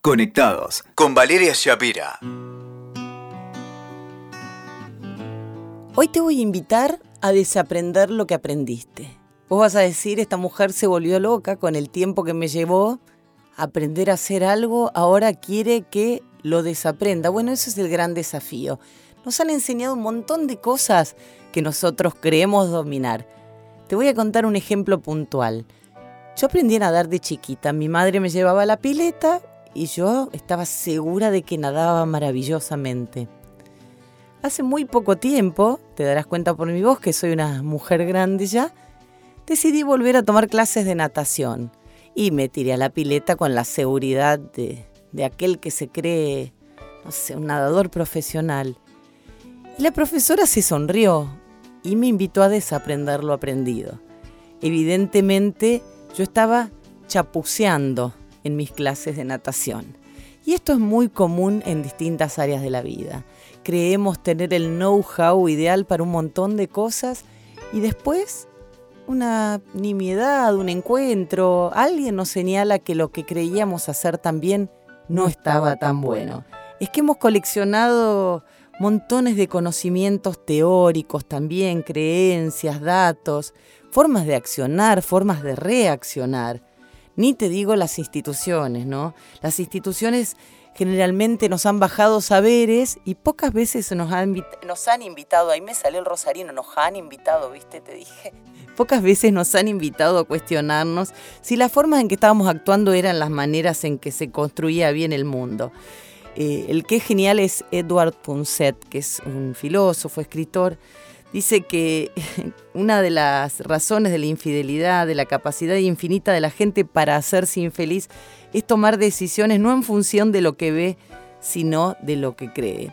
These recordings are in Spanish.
Conectados con Valeria Shapira. Hoy te voy a invitar a desaprender lo que aprendiste. Vos vas a decir, esta mujer se volvió loca con el tiempo que me llevó aprender a hacer algo, ahora quiere que lo desaprenda. Bueno, ese es el gran desafío. Nos han enseñado un montón de cosas que nosotros creemos dominar. Te voy a contar un ejemplo puntual. Yo aprendí a nadar de chiquita. Mi madre me llevaba a la pileta y yo estaba segura de que nadaba maravillosamente. Hace muy poco tiempo, te darás cuenta por mi voz que soy una mujer grande ya, decidí volver a tomar clases de natación y me tiré a la pileta con la seguridad de, de aquel que se cree, no sé, un nadador profesional. La profesora se sonrió y me invitó a desaprender lo aprendido. Evidentemente, yo estaba chapuceando en mis clases de natación. Y esto es muy común en distintas áreas de la vida. Creemos tener el know-how ideal para un montón de cosas y después una nimiedad, un encuentro, alguien nos señala que lo que creíamos hacer también no estaba tan bueno. Es que hemos coleccionado montones de conocimientos teóricos también, creencias, datos, formas de accionar, formas de reaccionar. Ni te digo las instituciones, ¿no? Las instituciones generalmente nos han bajado saberes y pocas veces nos han, invitado, ahí me salió el rosarino, nos han invitado, ¿viste? Te dije. Pocas veces nos han invitado a cuestionarnos si las formas en que estábamos actuando eran las maneras en que se construía bien el mundo. Eh, el que es genial es Edward Punset, que es un filósofo, escritor. Dice que una de las razones de la infidelidad, de la capacidad infinita de la gente para hacerse infeliz, es tomar decisiones no en función de lo que ve, sino de lo que cree.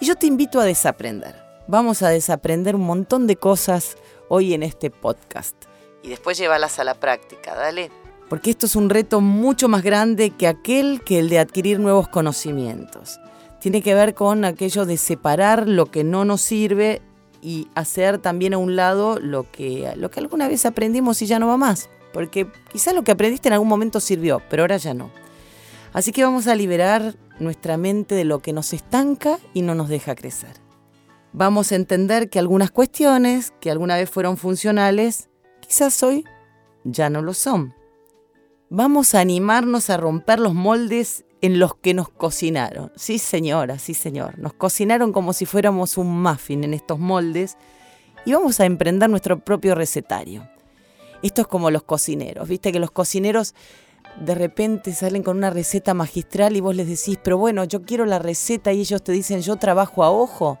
Y yo te invito a desaprender. Vamos a desaprender un montón de cosas hoy en este podcast. Y después llévalas a la práctica, dale porque esto es un reto mucho más grande que aquel que el de adquirir nuevos conocimientos. Tiene que ver con aquello de separar lo que no nos sirve y hacer también a un lado lo que, lo que alguna vez aprendimos y ya no va más. Porque quizás lo que aprendiste en algún momento sirvió, pero ahora ya no. Así que vamos a liberar nuestra mente de lo que nos estanca y no nos deja crecer. Vamos a entender que algunas cuestiones que alguna vez fueron funcionales, quizás hoy ya no lo son vamos a animarnos a romper los moldes en los que nos cocinaron. Sí, señora, sí, señor. Nos cocinaron como si fuéramos un muffin en estos moldes y vamos a emprender nuestro propio recetario. Esto es como los cocineros, viste que los cocineros de repente salen con una receta magistral y vos les decís, pero bueno, yo quiero la receta y ellos te dicen, yo trabajo a ojo.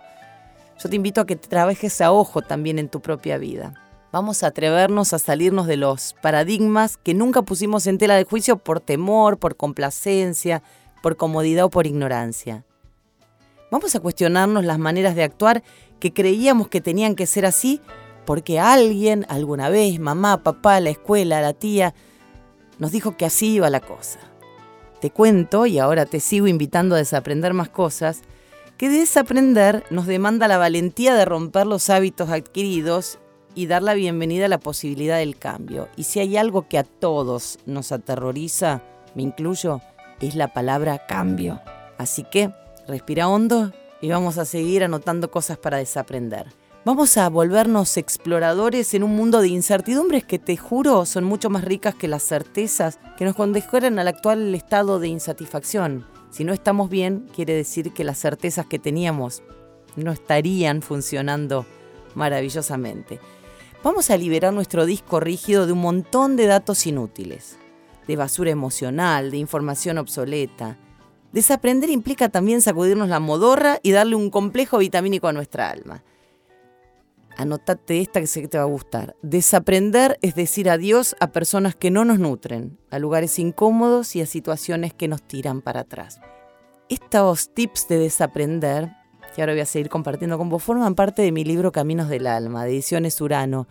Yo te invito a que trabajes a ojo también en tu propia vida. Vamos a atrevernos a salirnos de los paradigmas que nunca pusimos en tela de juicio por temor, por complacencia, por comodidad o por ignorancia. Vamos a cuestionarnos las maneras de actuar que creíamos que tenían que ser así porque alguien, alguna vez, mamá, papá, la escuela, la tía, nos dijo que así iba la cosa. Te cuento, y ahora te sigo invitando a desaprender más cosas, que desaprender nos demanda la valentía de romper los hábitos adquiridos y dar la bienvenida a la posibilidad del cambio. Y si hay algo que a todos nos aterroriza, me incluyo, es la palabra cambio. Así que respira hondo y vamos a seguir anotando cosas para desaprender. Vamos a volvernos exploradores en un mundo de incertidumbres que te juro son mucho más ricas que las certezas que nos condejoran al actual estado de insatisfacción. Si no estamos bien, quiere decir que las certezas que teníamos no estarían funcionando maravillosamente vamos a liberar nuestro disco rígido de un montón de datos inútiles, de basura emocional, de información obsoleta. Desaprender implica también sacudirnos la modorra y darle un complejo vitamínico a nuestra alma. Anotate esta que sé que te va a gustar. Desaprender es decir adiós a personas que no nos nutren, a lugares incómodos y a situaciones que nos tiran para atrás. Estos tips de desaprender que ahora voy a seguir compartiendo con vos, forman parte de mi libro Caminos del Alma, de Ediciones Urano.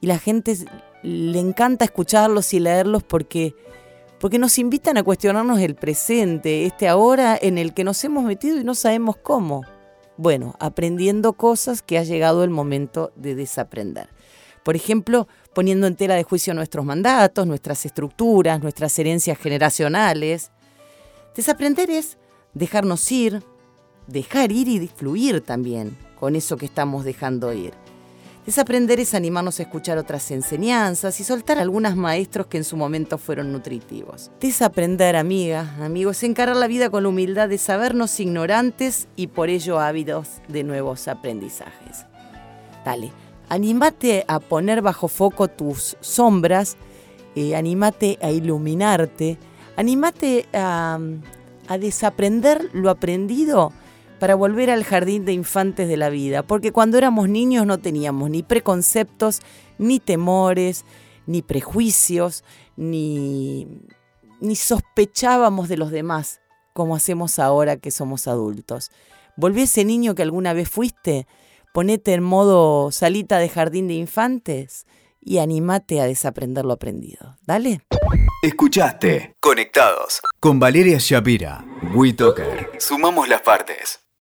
Y la gente le encanta escucharlos y leerlos porque, porque nos invitan a cuestionarnos el presente, este ahora en el que nos hemos metido y no sabemos cómo. Bueno, aprendiendo cosas que ha llegado el momento de desaprender. Por ejemplo, poniendo en tela de juicio nuestros mandatos, nuestras estructuras, nuestras herencias generacionales, Desaprender es dejarnos ir, dejar ir y fluir también con eso que estamos dejando ir. Desaprender es animarnos a escuchar otras enseñanzas y soltar algunos maestros que en su momento fueron nutritivos. Desaprender, amiga, amigos, es encarar la vida con la humildad de sabernos ignorantes y por ello ávidos de nuevos aprendizajes. Dale, animate a poner bajo foco tus sombras, eh, animate a iluminarte, animate a, a desaprender lo aprendido para volver al jardín de infantes de la vida, porque cuando éramos niños no teníamos ni preconceptos, ni temores, ni prejuicios, ni, ni sospechábamos de los demás, como hacemos ahora que somos adultos. Volví ese niño que alguna vez fuiste, ponete en modo salita de jardín de infantes y animate a desaprender lo aprendido. Dale. Escuchaste Conectados con Valeria Shapira. WeToker. Sumamos las partes.